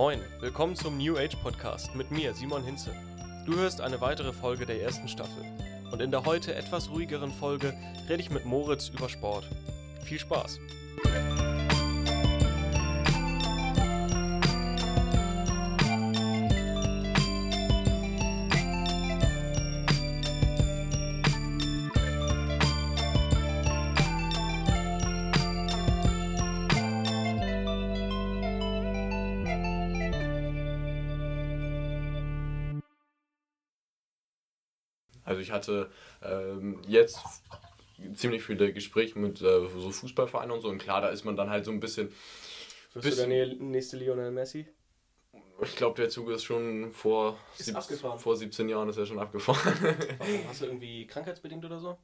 Moin, willkommen zum New Age Podcast mit mir, Simon Hinze. Du hörst eine weitere Folge der ersten Staffel. Und in der heute etwas ruhigeren Folge rede ich mit Moritz über Sport. Viel Spaß! Also ich hatte ähm, jetzt ziemlich viele Gespräche mit äh, so Fußballvereinen und so und klar, da ist man dann halt so ein bisschen. Wirst du der nä- nächste Lionel Messi? Ich glaube, der Zug ist schon vor, Ist sieb- vor 17 Jahren ist er schon abgefahren. Warum? Hast du irgendwie krankheitsbedingt oder so?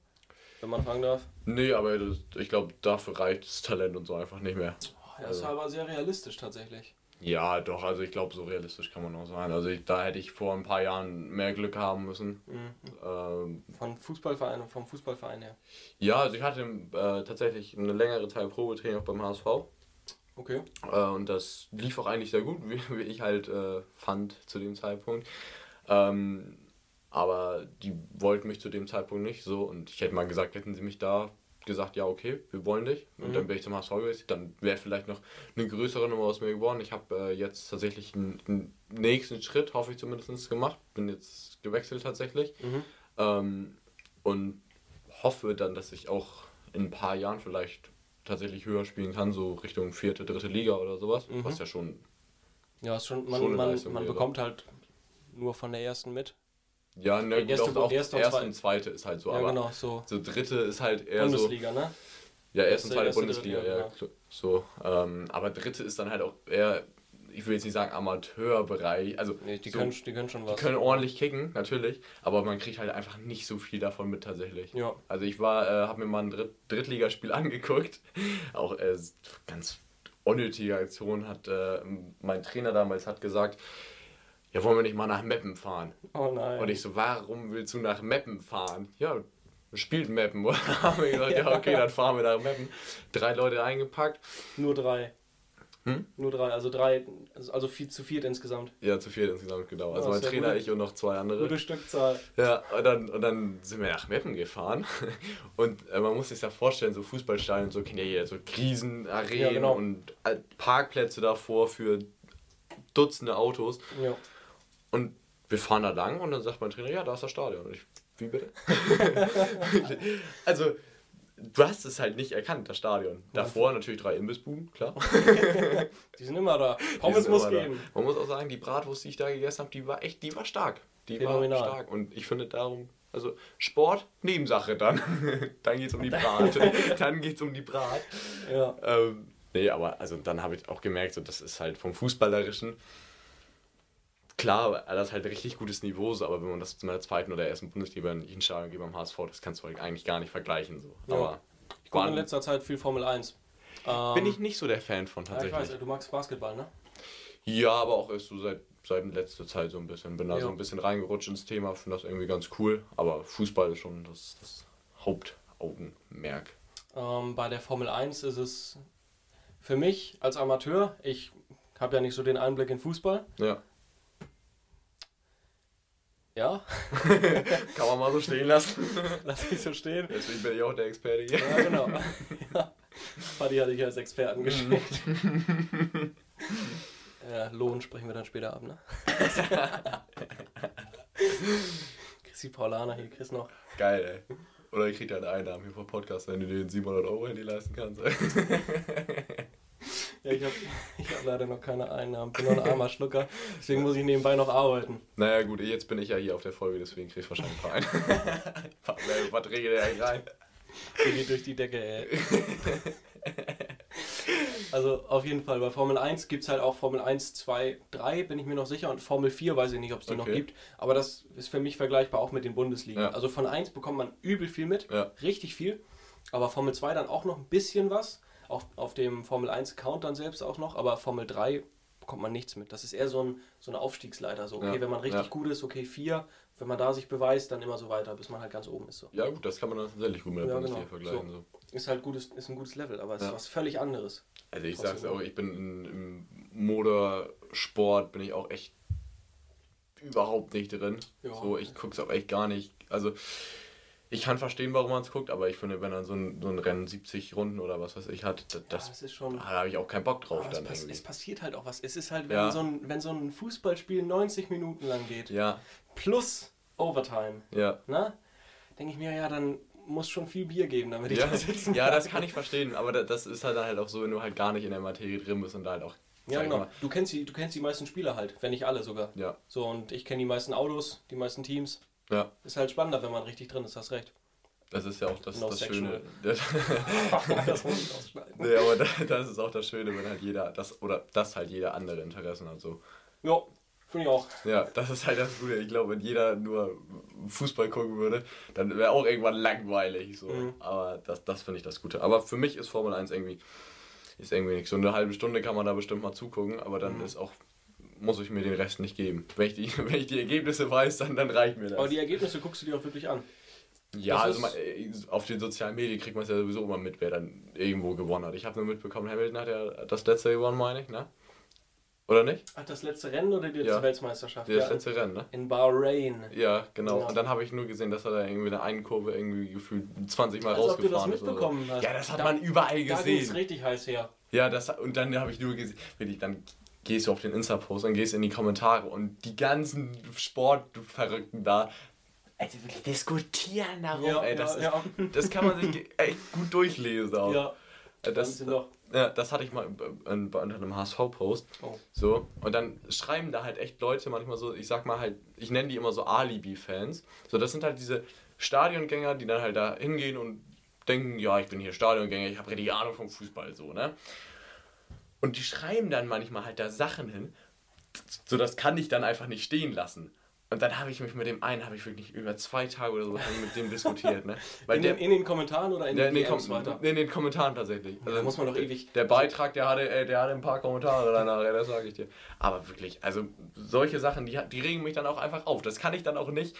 Wenn man fragen darf. nee, aber das, ich glaube, dafür reicht das Talent und so einfach nicht mehr. Oh, das ist aber sehr realistisch tatsächlich. Ja, doch, also ich glaube, so realistisch kann man auch sein. Also ich, da hätte ich vor ein paar Jahren mehr Glück haben müssen. Mhm. Ähm, Von Fußballverein und vom Fußballverein her. ja, also ich hatte äh, tatsächlich eine längere Zeit Probetraining auch beim HSV. Okay. Äh, und das lief auch eigentlich sehr gut, wie, wie ich halt äh, fand zu dem Zeitpunkt. Ähm, aber die wollten mich zu dem Zeitpunkt nicht so und ich hätte mal gesagt, hätten sie mich da gesagt, ja okay, wir wollen dich und Mhm. dann wäre ich zum HSV gewesen, dann wäre vielleicht noch eine größere Nummer aus mir geworden. Ich habe äh, jetzt tatsächlich einen, nächsten Schritt, hoffe ich zumindest, gemacht. Bin jetzt gewechselt tatsächlich Mhm. ähm, und hoffe dann, dass ich auch in ein paar Jahren vielleicht tatsächlich höher spielen kann, so Richtung vierte, dritte Liga oder sowas, Mhm. was ja schon, Ja, ist schon, man, Schon man, man bekommt halt nur von der ersten mit. Ja, ne, Die erste- gut, auch, erste erste, und zweite ist halt so, ja, aber genau, so. so dritte ist halt eher Bundesliga, ne? so, ja, erste und zweite Erste, Bundesliga, dritte, ja, ja, klar, so, ähm, aber dritte ist dann halt auch eher, ich will jetzt nicht sagen Amateurbereich, also Nee, die, so, können, die können schon die was. können ordentlich kicken, natürlich, aber man kriegt halt einfach nicht so viel davon mit tatsächlich. Ja. Also ich war, äh, habe mir mal ein Dritt Drittligaspiel angeguckt. Auch äh, ganz unnötige Aktion hat äh, mein Trainer damals hat gesagt, ja wollen wir nicht mal nach Meppen fahren? Oh nein. Und ich so, warum willst du nach Meppen fahren? Ja, spielt Meppen. Und haben wir gesagt, ja okay, dann fahren wir nach Meppen. Drei Leute eingepackt. Nur drei. Hm? Nur drei, also drei, also viel zu viert insgesamt. Ja, zu viert insgesamt, genau. Also Oh, mein Trainer, gut. ich und noch zwei andere. Gute Stückzahl. Ja, und dann, und dann sind wir nach Meppen gefahren. Und äh, man muss sich ja vorstellen, so Fußballstadien, so kennt ja jeder, so Riesenarenen Ja, genau. und äh, Parkplätze davor für Dutzende Autos. Ja. Und wir fahren da lang und dann sagt mein Trainer, ja, da ist das Stadion. Und ich, wie bitte? also, du hast es halt nicht erkannt, das Stadion. Davor natürlich drei Imbissbuden, klar. Die sind immer da. Pommes muss immer da. geben. Man muss auch sagen, die Bratwurst, die ich da gegessen habe, die war echt, die war stark. Die Phänomenal. war stark. Und ich finde darum, also Sport, Nebensache dann. dann geht's um die Brat. dann geht's um die Brat. Ja. Ähm, nee, aber also dann habe ich auch gemerkt, so, das ist halt vom Fußballerischen. Klar, das ist halt richtig gutes Niveau, so, aber wenn man das in der zweiten oder ersten Bundesliga in ein Stadion geht beim HSV, das kannst du halt eigentlich gar nicht vergleichen. So. Ja. Aber Ich gucke in letzter Zeit viel Formel 1. Ähm, bin ich nicht so der Fan von ja, ich tatsächlich. weiß, du magst Basketball, ne? Ja, aber auch erst so seit, seit letzter Zeit so ein bisschen. Bin da Ja. so ein bisschen reingerutscht ins Thema, finde das irgendwie ganz cool. Aber Fußball ist schon das, das Hauptaugenmerk. Ähm, bei der Formel 1 ist es für mich als Amateur, ich habe ja nicht so den Einblick in Fußball. Ja. Ja, Kann man mal so stehen lassen. lass mich so stehen. Deswegen bin ich auch der Experte hier. Ja, genau. ja. Paddy hatte ich als Experten geschickt. ja, Lohn sprechen wir dann später ab, ne? Chrissy Paulaner hier, Chris noch. Geil, ey. Oder ich krieg deine Einnahmen hier vom Podcast, wenn du dir den 700 Euro Handy leisten kannst. Ja, ich habe hab leider noch keine Einnahmen, bin noch ein armer Schlucker, deswegen muss ich nebenbei noch arbeiten. naja, gut, jetzt bin ich ja hier auf der Folge, deswegen krieg ich wahrscheinlich ein paar Einnahmen. Wer Verträge der eigentlich rein? Die geht durch die Decke, ey. Also auf jeden Fall, bei Formel 1 gibt es halt auch Formel 1, 2, 3, bin ich mir noch sicher, und Formel 4 weiß ich nicht, ob es die noch Okay. gibt, aber das ist für mich vergleichbar auch mit den Bundesligen. Ja. Also von 1 bekommt man übel viel mit, Ja. richtig viel, aber Formel 2 dann auch noch ein bisschen was, auch auf dem Formel 1 Account dann selbst auch noch, aber Formel 3 bekommt man nichts mit. Das ist eher so, ein, so eine Aufstiegsleiter, so okay, Ja. wenn man richtig Ja. gut ist, okay 4, wenn man da sich beweist, dann immer so weiter, bis man halt ganz oben ist. So. Ja, gut, das kann man dann tatsächlich gut mit der Ja, Bundesliga genau. vergleichen. So. Ist halt gutes, ist ein gutes Level, aber es ist was völlig anderes. Also ich Trotzdem sag's auch, ich bin in, im Motor Sport bin ich auch echt überhaupt nicht drin. So, ich gucke es auch echt gar nicht. Also, ich kann verstehen, warum man es guckt, aber ich finde, wenn dann so ein, so ein Rennen 70 Runden oder was weiß ich hat, das, das das ist schon. da habe ich auch keinen Bock drauf es, dann pass es passiert halt auch was. Es ist halt, wenn, Ja. so ein, wenn so ein Fußballspiel 90 Minuten lang geht, Ja, plus Overtime, ja. ne? Denke ich mir, ja, dann muss schon viel Bier geben, damit ich Ja, da sitzen ja, das kann ich verstehen, aber da- das ist halt, halt auch so, wenn du halt gar nicht in der Materie drin bist und da halt auch. Ja, genau. mal, Du kennst, die, du kennst die meisten Spieler halt, wenn nicht alle sogar. Ja, So, und ich kenne die meisten Autos, die meisten Teams. Ja. Ist halt spannender, wenn man richtig drin ist, hast recht. Das ist ja auch das, No das sexual. Schöne. das muss ich ausschneiden. nee, aber da- das ist auch das Schöne, wenn halt jeder, das oder das halt jeder andere Interessen hat. So. Ja, finde ich auch. Ja, das ist halt das Gute. Ich glaube, wenn jeder nur Fußball gucken würde, dann wäre auch irgendwann langweilig. So. Mhm. Aber das, das finde ich das Gute. Aber für mich ist Formel 1 irgendwie, ist irgendwie nichts. So eine halbe Stunde kann man da bestimmt mal zugucken, aber dann Mhm. ist auch, muss ich mir den Rest nicht geben. Wenn ich die, wenn ich die Ergebnisse weiß, dann, dann reicht mir das. Aber die Ergebnisse guckst du dir auch wirklich an. Ja, Das also man, äh, auf den sozialen Medien kriegt man es ja sowieso immer mit, wer dann irgendwo gewonnen hat. Ich habe nur mitbekommen, Hamilton hat ja das letzte gewonnen, meine ich, ne? Oder nicht? Ach, das letzte Rennen oder die letzte Ja. Weltmeisterschaft? Das Ja, letzte Rennen, ne? in Bahrain. Ja, genau. Ja. Und dann habe ich nur gesehen, dass er da irgendwie in der einen Kurve irgendwie gefühlt 20 Mal Als ob du das rausgefahren ist. oder so. mitbekommen hast. Ja, das hat Da- man überall Da ging es gesehen. richtig heiß her. Ja, das und dann habe ich nur gesehen, wirklich, dann gehst du auf den Insta-Post und gehst in die Kommentare und die ganzen Sportverrückten da, also wirklich diskutieren darum, Ja, ey, das, ja, ist, das kann man sich echt gut durchlesen auch. Ja, Äh, das ja, das hatte ich mal unter einem HSV-Post. Oh. So, und dann schreiben da halt echt Leute manchmal so, ich sag mal halt, ich nenne die immer so Alibi-Fans. So, das sind halt diese Stadiongänger, die dann halt da hingehen und denken, ja, ich bin hier Stadiongänger, ich habe richtig Ahnung vom Fußball, so, ne? Und die schreiben dann manchmal halt da Sachen hin, so das kann ich dann einfach nicht stehen lassen. Und dann habe ich mich mit dem einen, habe ich wirklich über zwei Tage oder so mit dem diskutiert, ne? Weil In, der, den, in den Kommentaren oder in der, den in, den weiter? in den Kommentaren tatsächlich. Also da muss man doch ewig. Der Beitrag, der hatte, äh, der hatte ein paar Kommentare danach, ja, das sage ich dir. Aber wirklich, also solche Sachen, die, die regen mich dann auch einfach auf. Das kann ich dann auch nicht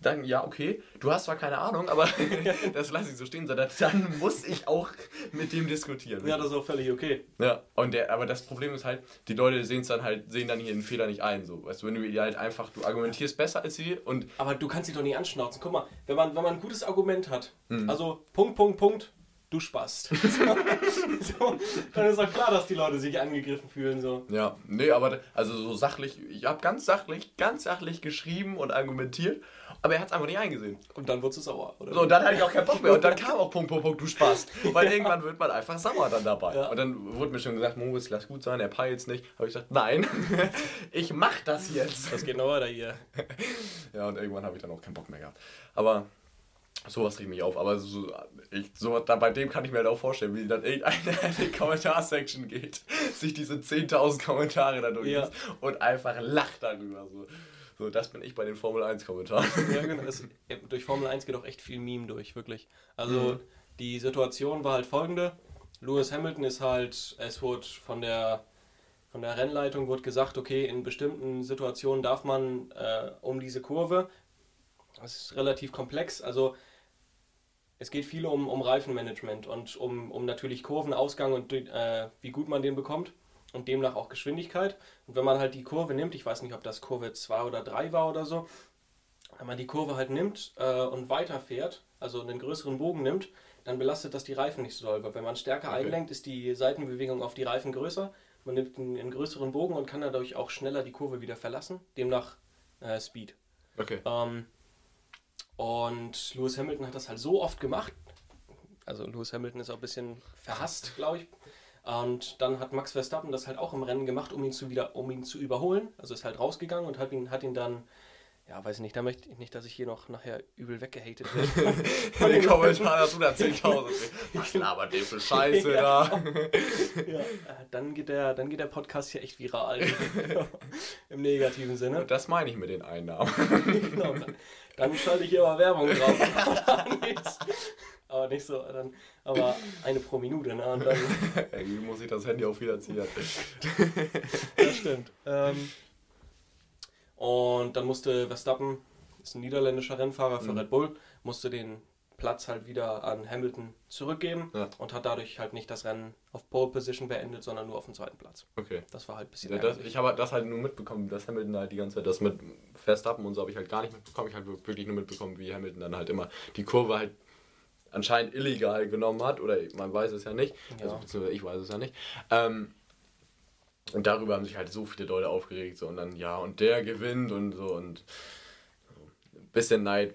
sagen, ja, okay, du hast zwar keine Ahnung, aber das lasse ich so stehen, sondern dann muss ich auch mit dem diskutieren. Ja, das ist auch völlig okay. Ja, und der, aber das Problem ist halt, die Leute sehen es dann halt, sehen dann hier den Fehler nicht ein. So. Weißt du, wenn du ihr halt einfach, du argumentierst besser als sie und Aber du kannst dich doch nicht anschnauzen. Guck mal, wenn man, wenn man ein gutes Argument hat, Mhm. also Punkt, Punkt, Punkt, du spast. so, dann ist doch klar, dass die Leute sich angegriffen fühlen. So. Ja, nee, aber also so sachlich, ich habe ganz sachlich, ganz sachlich geschrieben und argumentiert, aber er hat es einfach nicht eingesehen. Und dann wurdest du sauer, oder? So, und dann hatte ich auch keinen Bock mehr. Und dann kam auch Punkt, Punkt, Punkt, du Spaß. Weil irgendwann wird man einfach sauer dann dabei. Ja. Und dann wurde mir schon gesagt, Moritz, lass gut sein, er peilt's nicht. Habe ich gesagt, nein, ich mach das jetzt. Das geht noch weiter hier. Ja, und irgendwann habe ich dann auch keinen Bock mehr gehabt. Aber sowas regt mich auf. Aber so, ich, so, da, bei dem kann ich mir halt auch vorstellen, wie dann irgendeine in die Kommentarsection geht, sich diese 10.000 Kommentare da durchliest und einfach lacht darüber. So. So, das bin ich bei den Formel 1 Kommentaren. Ja, genau. Es, durch Formel 1 geht auch echt viel Meme durch, wirklich. Also Mhm. die Situation war halt folgende. Lewis Hamilton ist halt, es wurde von der, von der Rennleitung wurde gesagt, okay, in bestimmten Situationen darf man äh, um diese Kurve, das ist relativ komplex, also es geht viel um, um Reifenmanagement und um, um natürlich Kurvenausgang und äh, wie gut man den bekommt und demnach auch Geschwindigkeit. Und wenn man halt die Kurve nimmt, ich weiß nicht, ob das Kurve 2 oder 3 war oder so, wenn man die Kurve halt nimmt äh, und weiterfährt, also einen größeren Bogen nimmt, dann belastet das die Reifen nicht so doll. Weil wenn man stärker Okay. einlenkt, ist die Seitenbewegung auf die Reifen größer. Man nimmt einen, einen größeren Bogen und kann dadurch auch schneller die Kurve wieder verlassen. Demnach äh, Speed. Okay. Ähm, und Lewis Hamilton hat das halt so oft gemacht. Also Lewis Hamilton ist auch ein bisschen verhasst, glaube ich. Und dann hat Max Verstappen das halt auch im Rennen gemacht, um ihn zu wieder, um ihn zu überholen. Also ist halt rausgegangen und hat ihn, hat ihn dann, ja, weiß ich nicht, da möchte ich nicht, dass ich hier noch nachher übel weggehatet werde. In den Kommentaren hast du da 10.000. Was labert der für Scheiße da? ja, äh, dann geht der, dann geht der Podcast hier echt viral. Im negativen Sinne. Und das meine ich mit den Einnahmen. genau, dann, dann schalte ich hier mal Werbung drauf. Aber nicht so, dann, aber eine pro Minute, ne? Und dann, Irgendwie muss ich das Handy auch wieder ziehen. das stimmt. Ähm, und dann musste Verstappen, ist ein niederländischer Rennfahrer für Mhm. Red Bull, musste den Platz halt wieder an Hamilton zurückgeben Ja. und hat dadurch halt nicht das Rennen auf Pole Position beendet, sondern nur auf dem zweiten Platz. Okay. Das war halt ein bisschen Ja, das, ich habe das halt nur mitbekommen, dass Hamilton halt die ganze Zeit das mit Verstappen und so habe ich halt gar nicht mitbekommen. Ich habe wirklich nur mitbekommen, wie Hamilton dann halt immer die Kurve halt anscheinend illegal genommen hat oder man weiß es ja nicht. Also Ja. beziehungsweise ich weiß es ja nicht. Ähm, und darüber haben sich halt so viele Leute aufgeregt so und dann ja und der gewinnt und so und ein bisschen Neid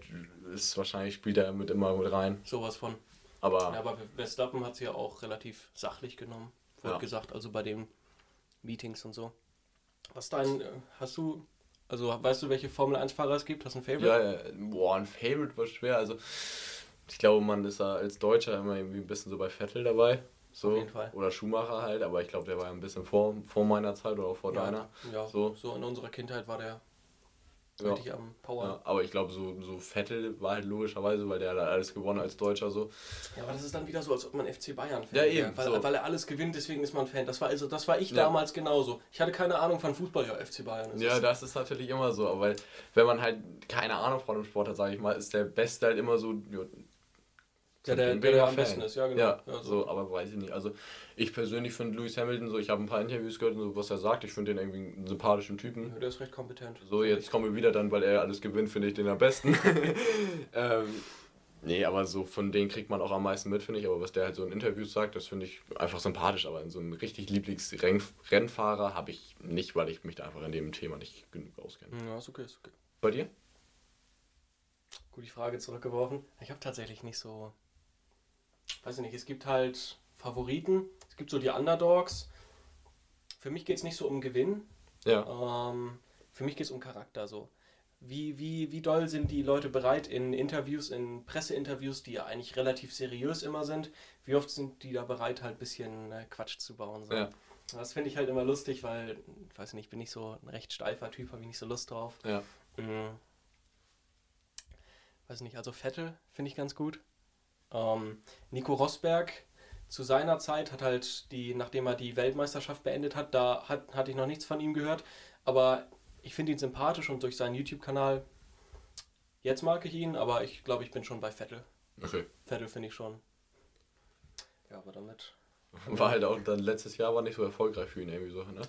ist wahrscheinlich spielt er mit immer mit rein. Sowas von. Aber Ja, aber Verstappen hat sie ja auch relativ sachlich genommen, wurde Ja. gesagt, also bei den Meetings und so. Was dein, äh, hast du, also weißt du, welche Formel 1-Fahrer es gibt? Hast du ein Favorite? Ja, ja, boah, ein Favorite war schwer. Also, ich glaube, man ist da als Deutscher immer irgendwie ein bisschen so bei Vettel dabei. So. Auf jeden Fall. Oder Schumacher halt, aber ich glaube, der war ja ein bisschen vor, vor meiner Zeit oder auch vor ja, deiner. ja so. So. in unserer Kindheit war der Ja. richtig am Power. Ja, aber ich glaube, so, so Vettel war halt logischerweise, weil der hat alles gewonnen als Deutscher so. Ja, aber das ist dann wieder so, als ob man FC Bayern Fan Ja, wäre, eben, Weil, so. weil er alles gewinnt, deswegen ist man Fan. Das war also, das war ich Ja. damals genauso. Ich hatte keine Ahnung von Fußball, ja, FC Bayern. ist Ja, das ist natürlich immer so, aber weil, wenn man halt keine Ahnung von dem Sport hat, sage ich mal, ist der Beste halt immer so. Ja, der, der, der, der am besten ist, ja genau. Ja, Ja, so, aber weiß ich nicht. Also ich persönlich finde Lewis Hamilton so, ich habe ein paar Interviews gehört und so, was er sagt. Ich finde den irgendwie einen sympathischen Typen. Ja, der ist recht kompetent. So, jetzt kommen wir wieder dann, weil er alles gewinnt, finde ich den am besten. ähm, nee, aber so von denen kriegt man auch am meisten mit, finde ich. Aber was der halt so in Interviews sagt, das finde ich einfach sympathisch. Aber in so einem richtig Lieblingsrennfahrer habe ich nicht, weil ich mich da einfach in dem Thema nicht genug auskenne. Ja, ist okay, ist okay. Bei dir? Gut, die Frage zurückgeworfen. Ich habe tatsächlich nicht so. Weiß ich nicht, es gibt halt Favoriten, es gibt so die Underdogs. Für mich geht es nicht so um Gewinn. Ja. Ähm, für mich geht es um Charakter so. Wie, wie, wie doll sind die Leute bereit in Interviews, in Presseinterviews, die ja eigentlich relativ seriös immer sind, wie oft sind die da bereit, halt ein bisschen äh, Quatsch zu bauen? So. Ja. Das finde ich halt immer lustig, weil, ich weiß nicht, bin ich so ein recht steifer Typ, habe ich nicht so Lust drauf. Ja. Mhm. Weiß nicht, also Vettel finde ich ganz gut. Ähm, Nico Rosberg zu seiner Zeit hat halt die, nachdem er die Weltmeisterschaft beendet hat, da hat, hatte ich noch nichts von ihm gehört. Aber ich finde ihn sympathisch und durch seinen YouTube-Kanal, jetzt mag ich ihn, aber ich glaube, ich bin schon bei Vettel. Okay. Vettel finde ich schon. Ja, aber damit. War halt auch dann letztes Jahr war nicht so erfolgreich für ihn irgendwie so, ne?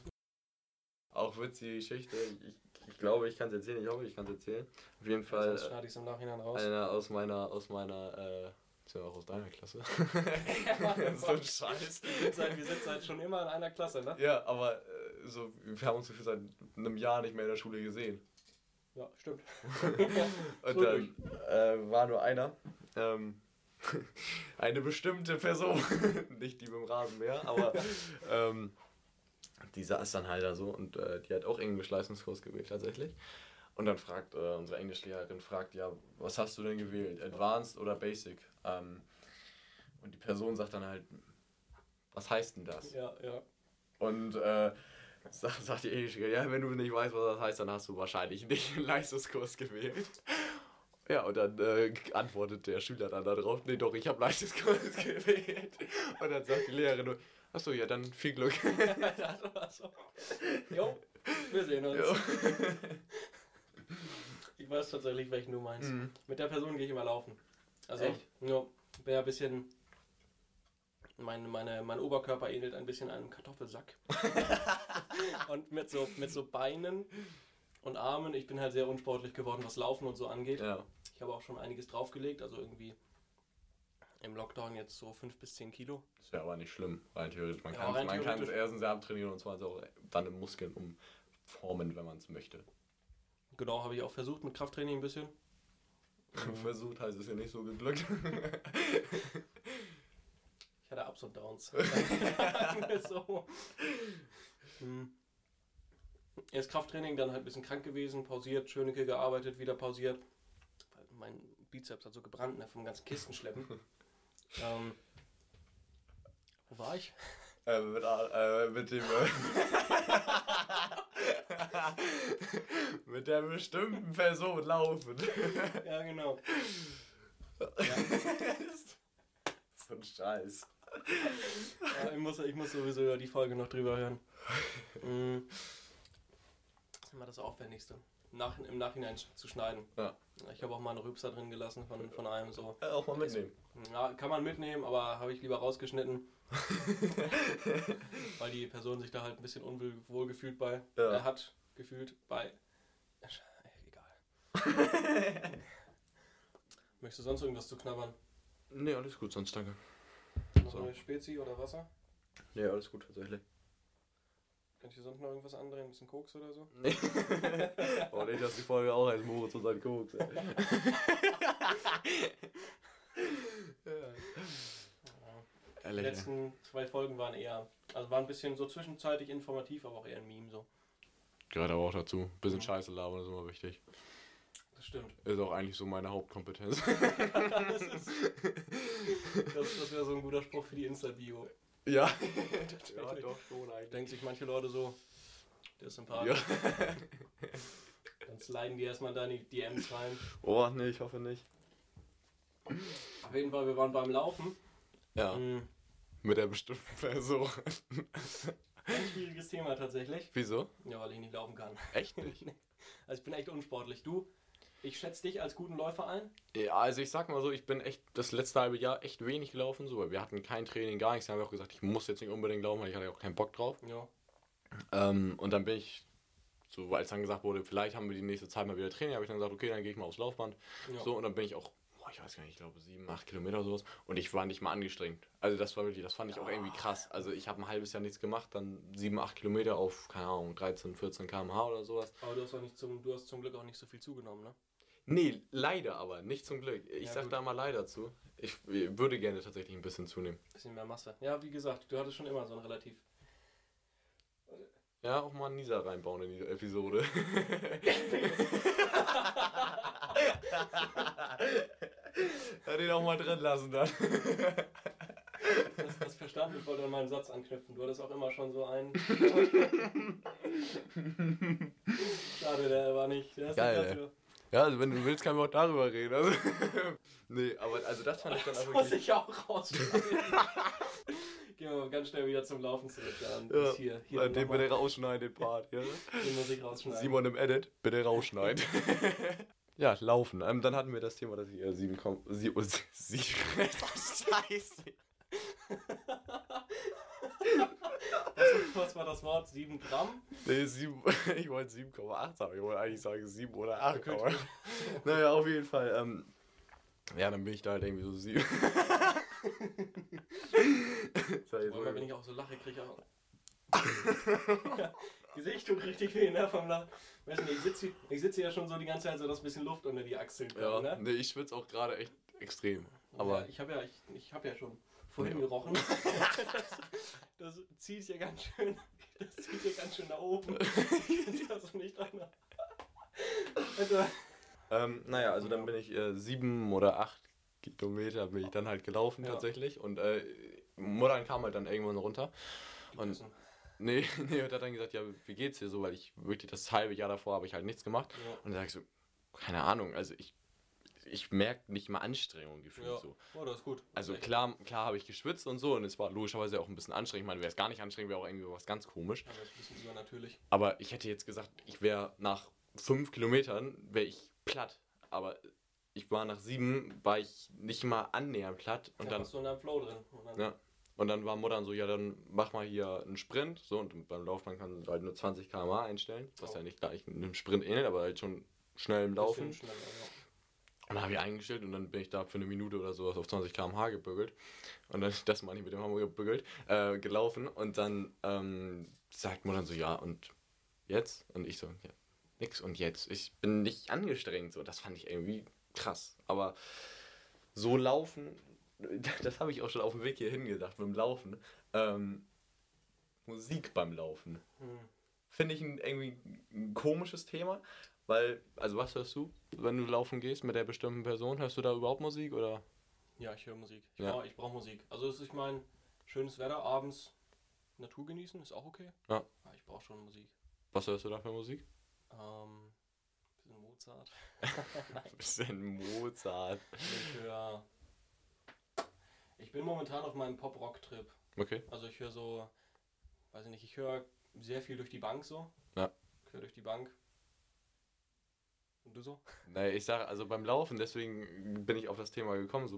Auch witzige Geschichte. Ich, ich glaube, ich kann es erzählen. Ich hoffe, ich kann es erzählen. Auf jeden Fall Sonst schneide ich es im Nachhinein raus. einer aus meiner, aus meiner, äh, beziehungsweise auch aus deiner Klasse. so ein Scheiß. Wir sind, seit, wir sind seit schon immer in einer Klasse, ne? Ja, aber äh, so, wir haben uns für seit einem Jahr nicht mehr in der Schule gesehen. Ja, stimmt. Und So dann äh, war nur einer. Ähm, eine bestimmte Person. Nicht die mit dem Rasenmäher, aber ähm, die saß dann halt da so und äh, die hat auch Englisch-Leistungskurs gewählt tatsächlich. Und dann fragt äh, unsere Englischlehrerin, fragt, ja, was hast du denn gewählt? Advanced oder Basic? Ähm, und die Person sagt dann halt, was heißt denn das? Ja, ja. Und äh, sagt, sagt die Englische, ja, wenn du nicht weißt, was das heißt, dann hast du wahrscheinlich nicht einen Leistungskurs gewählt. Ja, und dann äh, antwortet der Schüler dann darauf, nee, doch, ich habe Leistungskurs gewählt. Und dann sagt die Lehrerin nur, achso, ja, dann viel Glück. jo, wir sehen uns. Jo. Ich weiß tatsächlich, welchen du meinst. Mhm. Mit der Person gehe ich immer laufen. Also, Echt? ja, wäre ein bisschen. Mein, meine, mein Oberkörper ähnelt ein bisschen einem Kartoffelsack. und mit so, mit so Beinen und Armen. Ich bin halt sehr unsportlich geworden, was Laufen und so angeht. Ja. Ich habe auch schon einiges draufgelegt, also irgendwie im Lockdown jetzt so 5 bis 10 Kilo. Das wäre aber nicht schlimm, rein theoretisch. Man Ja, kann es erstens sehr abtrainieren und zweitens auch dann im Muskeln umformen, wenn man es möchte. Genau, habe ich auch versucht mit Krafttraining ein bisschen. Versucht heißt es ja nicht so geglückt. Ich hatte Ups und Downs. so. Hm. Erst Krafttraining, dann halt ein bisschen krank gewesen, pausiert, Schönecke gearbeitet, wieder pausiert. Mein Bizeps hat so gebrannt, ne, vom ganzen Kisten schleppen. ähm, wo war ich? Äh, mit, äh, mit dem. Äh, mit der bestimmten Person laufen. Ja, genau. so ein Scheiß. Ja, ich, muss, ich muss sowieso die Folge noch drüber hören. Hm. immer das Aufwendigste. Nach, Im Nachhinein zu schneiden. Ja. Ich habe auch mal einen Rübser drin gelassen von, von einem so. Äh, auch mal mitnehmen. Ja, kann man mitnehmen, aber habe ich lieber rausgeschnitten. Weil die Person sich da halt ein bisschen unwohl gefühlt bei. Ja. Er hat gefühlt bei. Egal. Möchtest du sonst irgendwas zu knabbern? Nee, alles gut, sonst danke. Noch So. eine Spezi oder Wasser? Nee, alles gut, tatsächlich. Kann ich dir sonst noch irgendwas andrehen? Ein bisschen Koks oder so? Nee. oh, nee, das die Folge auch als Moritz und sein Koks. ey. Die letzten zwei Folgen waren eher, also waren ein bisschen so zwischenzeitlich informativ, aber auch eher ein Meme so. Gehört aber auch dazu. Bisschen Scheiße labern ist immer wichtig. Das stimmt. Ist auch eigentlich so meine Hauptkompetenz. das ist, das, das wäre so ein guter Spruch für die Insta-Bio. ja. Ja, doch schon eigentlich. Denken sich manche Leute so, der ist sympathisch. Ja. Dann sliden die erstmal da in die DMs rein. Oh, nee, ich hoffe nicht. Auf jeden Fall, wir waren beim Laufen. Ja, Hm, mit der bestimmten Person. Ein schwieriges Thema tatsächlich. Wieso? Ja, weil ich nicht laufen kann. Echt nicht? Also ich bin echt unsportlich. Du, ich schätze dich als guten Läufer ein. Ja, also ich sag mal so, ich bin echt das letzte halbe Jahr echt wenig gelaufen, so, weil wir hatten kein Training, gar nichts. Dann haben wir auch gesagt, ich muss jetzt nicht unbedingt laufen, weil ich hatte auch keinen Bock drauf. Ja. Ähm, und dann bin ich, so als dann gesagt wurde, vielleicht haben wir die nächste Zeit mal wieder Training, habe ich dann gesagt, okay, dann gehe ich mal aufs Laufband. Ja. So, und dann bin ich auch, ich weiß gar nicht, ich glaube sieben, acht Kilometer oder sowas. Und ich war nicht mal angestrengt. Also das war wirklich, das fand ich auch irgendwie krass. Also ich habe ein halbes Jahr nichts gemacht, dann sieben, acht Kilometer auf, keine Ahnung, 13, 14 km/h oder sowas. Aber du hast, auch nicht zum, du hast zum Glück auch nicht so viel zugenommen, ne? Nee, leider aber, nicht zum Glück. Ich Ja, sag gut. da mal leider zu. Ich würde gerne tatsächlich ein bisschen zunehmen. Bisschen mehr Masse. Ja, wie gesagt, du hattest schon immer so ein relativ. Ja, auch mal einen Nieser reinbauen in die Episode. ja, den auch mal drin lassen dann. Das, das verstanden, ich wollte an meinen Satz anknüpfen. Du hattest auch immer schon so einen. Schade, der war nicht. Der ist Geil, nicht dafür. Ja, also wenn du willst, können wir auch darüber reden. Also. nee, aber also das fand ich dann Das auch muss ich auch rausschneiden. Gehen wir mal ganz schnell wieder zum Laufen zurück. Dann Ja, hier, hier äh, den bitte rausschneiden, den Part. Ja? die Musik rausschneiden. Simon im Edit, bitte rausschneiden. Ja, laufen. Ähm, dann hatten wir das Thema, dass ich äh, sieben komm, sie, oh, sie, sie, Scheiße. Was, was war das Wort? 7 Gramm? Nee, sieben, ich wollte 7,8 sagen. Ich wollte eigentlich sagen 7 oder 8. Gut, Aber, naja, auf jeden Fall. Ähm, ja, dann bin ich da halt irgendwie so 7. das war jetzt Immer wenn ich auch so lache, kriege ich auch. Gesicht tut richtig weh, ne? Vom Lachen. Weiß nicht, ich sitze ich sitze ja schon so die ganze Zeit so, dass ein bisschen Luft unter die Achseln kommt, ja, ne? nee, ich schwitze auch gerade echt extrem. Aber ja, ich habe ja, ich, ich hab ja schon vorhin Ja. gerochen. Das, das zieht ja ganz schön, das zieht ja ganz schön nach oben. das ist nicht dran. Also, Ähm, naja, also dann bin ich äh, sieben oder acht Kilometer bin ich dann halt gelaufen Ja. tatsächlich und äh, Muttern kam halt dann irgendwann runter. Und. Nee, nee, und hat dann gesagt, ja, wie geht's dir so, weil ich wirklich das halbe Jahr davor habe ich halt nichts gemacht. Ja. Und dann sag ich so, keine Ahnung, also ich, ich merke nicht mal Anstrengung gefühlt ja. so. Oh, das ist gut. Also klar, klar habe ich geschwitzt und so und es war logischerweise auch ein bisschen anstrengend. Ich meine, wäre es gar nicht anstrengend, wäre auch irgendwie was ganz komisch. Aber ein bisschen übernatürlich. Aber ich hätte jetzt gesagt, ich wäre nach fünf Kilometern wäre ich platt. Aber ich war nach sieben, war ich nicht mal annähernd platt. Und dann, bist du in deinem Flow drin. Ja, und dann war Mutter so, ja, dann mach mal hier einen Sprint. So, und beim Laufbahn kann man halt nur 20 km/h einstellen. Was Oh. ja nicht gleich einem Sprint ähnelt, aber halt schon schnell im Laufen. bisschen schneller, ja. Und dann habe ich eingestellt und dann bin ich da für eine Minute oder sowas auf 20 km/h gebügelt. Und dann, das meine ich mit dem Hamburger gebügelt, äh, gelaufen. Und dann ähm, sagt man dann so, ja, und jetzt? Und ich so, ja, nix und jetzt. Ich bin nicht angestrengt. So, das fand ich irgendwie krass. Aber so laufen, das habe ich auch schon auf dem Weg hierhin gedacht, beim Laufen. Ähm, Musik beim Laufen. Hm. Finde ich ein, irgendwie ein komisches Thema, weil, also was hörst du, wenn du laufen gehst mit der bestimmten Person? Hörst du da überhaupt Musik oder? Ja, ich höre Musik. Ich Ja. brauche brauch Musik. Also es ist, ich meine, schönes Wetter, abends Natur genießen, ist auch okay. Ja. Aber ich brauche schon Musik. Was hörst du da für Musik? Ähm, bisschen Mozart. Bisschen Mozart. Ich höre... Ich bin momentan auf meinem Pop-Rock-Trip. Okay. Also ich höre so, weiß ich nicht, ich höre sehr viel durch die Bank so. Ja. Ich höre durch die Bank. Und du so? Naja, ich sage, also beim Laufen, deswegen bin ich auf das Thema gekommen. So,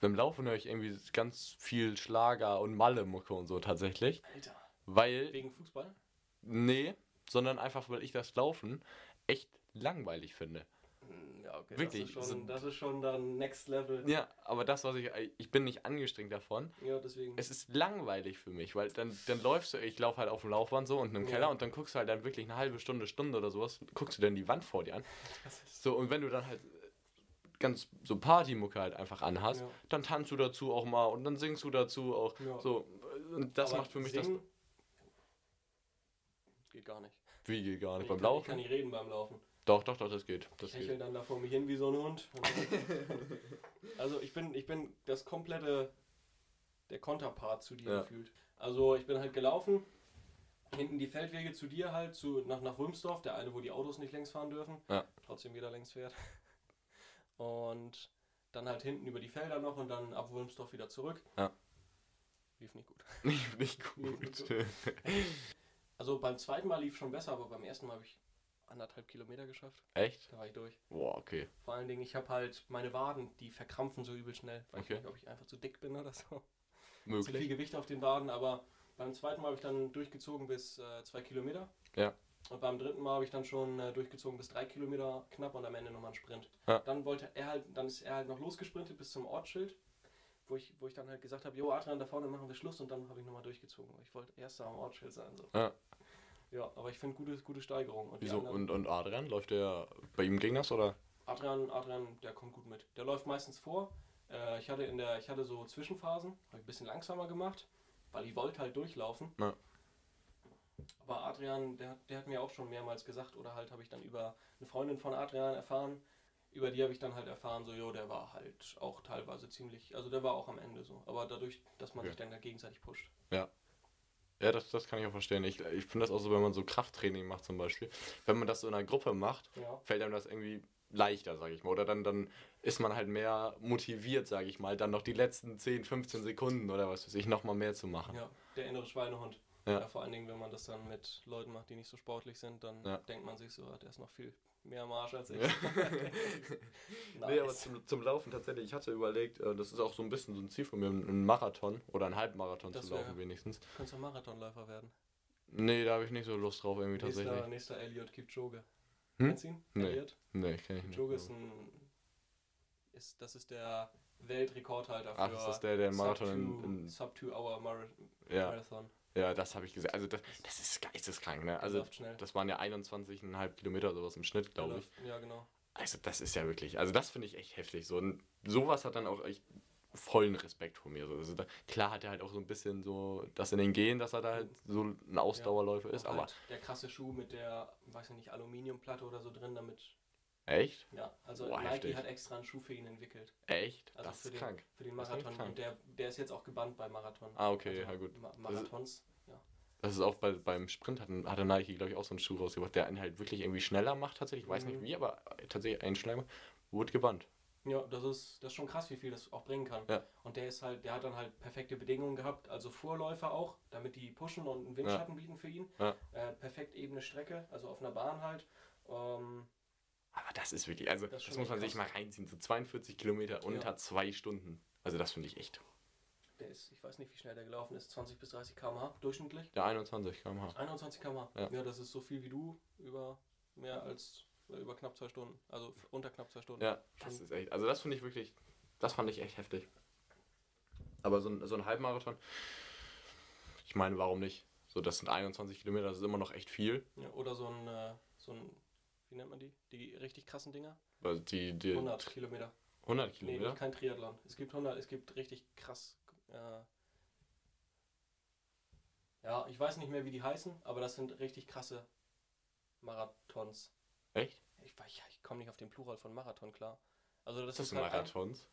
beim Laufen höre ich irgendwie ganz viel Schlager und Malle-Mucke und so tatsächlich. Alter. Weil, Wegen Fußball? nee, sondern einfach, weil ich das Laufen echt langweilig finde. Hm, Ja, okay. Wirklich, Das ist schon, das ist schon dann Next Level. Ja, aber das, was ich, ich bin nicht angestrengt davon. Ja, deswegen. Es ist langweilig für mich, weil dann, dann läufst du, ich laufe halt auf dem Laufband so unten im Ja. Keller und dann guckst du halt dann wirklich eine halbe Stunde, Stunde oder sowas, guckst du dann die Wand vor dir an. So, und wenn du dann halt ganz so Partymucke halt einfach anhast, Ja. dann tanzt du dazu auch mal und dann singst du dazu auch. Ja. So, und das Aber macht für mich das. Geht gar nicht. Wie geht gar nicht Ich beim kann, ich kann Laufen? nicht reden beim Laufen. Doch, doch, doch, das geht. Das Ich geht. dann da vor mich hin wie so ein Hund. also ich bin, ich bin das komplette, der Konterpart zu dir Ja. gefühlt. Also ich bin halt gelaufen, hinten die Feldwege zu dir halt, zu, nach, nach Wulmsdorf, der eine, wo die Autos nicht längs fahren dürfen. Ja. Trotzdem jeder längs fährt. Und dann halt hinten über die Felder noch und dann ab Wulmsdorf wieder zurück. Ja. Lief nicht gut. Nicht, nicht Nicht gut. gut. Also beim zweiten Mal lief schon besser, aber beim ersten Mal habe ich anderthalb Kilometer geschafft. Echt? Da war ich durch. Boah, okay. Vor allen Dingen, ich habe halt meine Waden, die verkrampfen so übel schnell. Weiß Okay. nicht, ob ich einfach zu dick bin oder so. Zu viel Möglich. Gewicht auf den Waden, aber beim zweiten Mal habe ich dann durchgezogen bis äh, zwei Kilometer. Ja. Und beim dritten Mal habe ich dann schon äh, durchgezogen bis drei Kilometer knapp und am Ende nochmal einen Sprint. Ja. Dann wollte er halt, dann ist er halt noch losgesprintet bis zum Ortsschild, wo ich, wo ich dann halt gesagt habe, jo Adrian, da vorne machen wir Schluss und dann habe ich nochmal durchgezogen. Ich wollte erst am Ortsschild sein. So. Ja. Ja, aber ich finde gute, gute Steigerung. Und Wieso? anderen- Und, und Adrian, läuft der bei ihm ging das oder? Adrian, Adrian, der kommt gut mit. Der läuft meistens vor. Äh, ich hatte in der, ich hatte so Zwischenphasen, habe ich ein bisschen langsamer gemacht, weil ich wollte halt durchlaufen. Ja. Aber Adrian, der, der hat mir auch schon mehrmals gesagt, oder halt habe ich dann über eine Freundin von Adrian erfahren, über die habe ich dann halt erfahren, so, jo, der war halt auch teilweise ziemlich, also der war auch am Ende so. Aber dadurch, dass man Okay. sich dann da gegenseitig pusht. Ja. Ja, das, das kann ich auch verstehen. Ich, ich finde das auch so, wenn man so Krafttraining macht zum Beispiel. Wenn man das so in einer Gruppe macht, Ja. fällt einem das irgendwie leichter, sage ich mal. Oder dann, dann ist man halt mehr motiviert, sage ich mal, dann noch die letzten 10, 15 Sekunden oder was weiß ich, nochmal mehr zu machen. Ja, der innere Schweinehund. Ja. Ja. vor allen Dingen, wenn man das dann mit Leuten macht, die nicht so sportlich sind, dann Ja. denkt man sich so, ah, der ist noch viel mehr am Arsch als ich. nice. Nee, aber zum, zum Laufen tatsächlich, ich hatte überlegt, äh, das ist auch so ein bisschen so ein Ziel von mir, einen Marathon oder einen Halbmarathon Das zu laufen wär- wenigstens. Kannst du Marathonläufer werden. Nee, da habe ich nicht so Lust drauf irgendwie tatsächlich. Nächster, nächster Elliot Kipchoge. Hm? Kennst du ihn? Nee. Elliot? Nee, kenn ich nicht. Kipchoge ist ein. Ist, das ist der Weltrekordhalter für Ach, ist das der, der einen Marathon in- Sub-Two- in- Sub-Two-Hour Mar Ja. Ja, das habe ich gesehen. Also das, das ist geisteskrank, ne? Also das waren ja 21,5 Kilometer oder sowas im Schnitt, glaube ich. Ja, genau. Also das ist ja wirklich, also das finde ich echt heftig. So, und sowas hat dann auch echt vollen Respekt vor mir. So. Also da, klar hat er halt auch so ein bisschen so das in den Genen, dass er da halt so ein Ausdauerläufer ist, Und aber halt der krasse Schuh mit der, weiß ich nicht, Aluminiumplatte oder so drin, damit. Echt? Ja, also Boah, Nike heftig. hat extra einen Schuh für ihn entwickelt. Echt? Also das für ist den, krank. Für den Marathon. Und der, der ist jetzt auch gebannt bei Marathon. Ah, okay, also ja gut. Ma Das ist- Marathons. Ja. Das ist auch bei, beim Sprint hat, hatte Nike, glaube ich, auch so einen Schuh rausgebracht, der einen halt wirklich irgendwie schneller macht tatsächlich. Ich weiß nicht Mhm. wie, aber tatsächlich einen schneller macht. Wurde gebannt. Ja, das ist, das ist schon krass, wie viel das auch bringen kann. Ja. Und der ist halt, der hat dann halt perfekte Bedingungen gehabt, also Vorläufer auch, damit die pushen und einen Windschatten bieten für ihn. Ja. Äh, perfekt ebene Strecke, also auf einer Bahn halt. Ähm, Aber das ist wirklich, also Das das, muss man echt sich mal krass. reinziehen. So 42 Kilometer unter Ja. zwei Stunden. Also das finde ich echt. der ist, ich weiß nicht, wie schnell der gelaufen ist, 20 bis 30 km/h durchschnittlich. Der 21 km/h. 21 km/h. Ja. Ja. das ist so viel wie du über mehr als äh, über knapp zwei Stunden. Also unter knapp zwei Stunden. Ja, das ist echt. Also das finde ich wirklich, das fand ich echt heftig. Aber so ein, so ein Halbmarathon, ich meine, warum nicht? So, das sind 21 Kilometer, das ist immer noch echt viel. Ja, oder so ein, äh, so ein, wie nennt man die? Die richtig krassen Dinger? Also die, die 100 Kilometer. 100 Nee, Kilometer. kein Triathlon. Es gibt 100, es gibt richtig krass. Äh, ja, ich weiß nicht mehr, wie die heißen, aber das sind richtig krasse Marathons. echt? Ich, weiß- ich komme nicht auf den Plural von Marathon klar. Also das, Das ist sind halt ein- Marathons.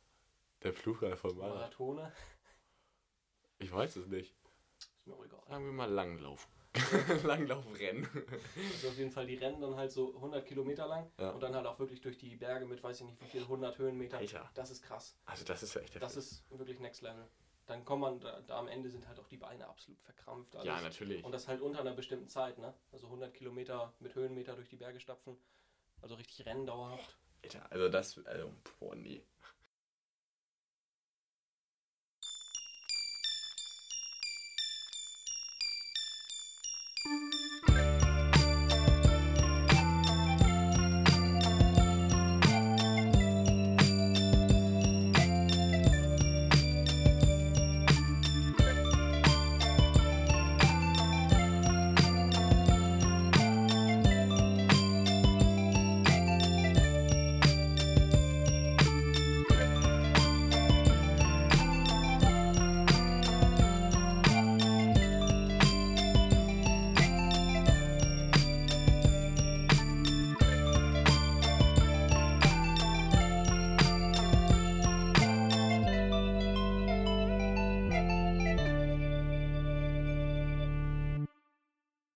Der Plural von Marathon. Marathone. Ich weiß es nicht. Ist mir auch egal. Sagen wir mal Langlauf. Langlaufrennen. Also auf jeden Fall, die rennen dann halt so 100 Kilometer lang Ja. und dann halt auch wirklich durch die Berge mit, weiß ich nicht wie viel, 100 Höhenmeter. Alter. Das ist krass. Also das ist echt Das ist wirklich Next Level. Dann kommt man, da, da am Ende sind halt auch die Beine absolut verkrampft. Alles. Ja, natürlich. Und das halt unter einer bestimmten Zeit, ne? Also 100 Kilometer mit Höhenmeter durch die Berge stapfen. Also richtig rennen dauerhaft. Alter, also das, also, boah, nee.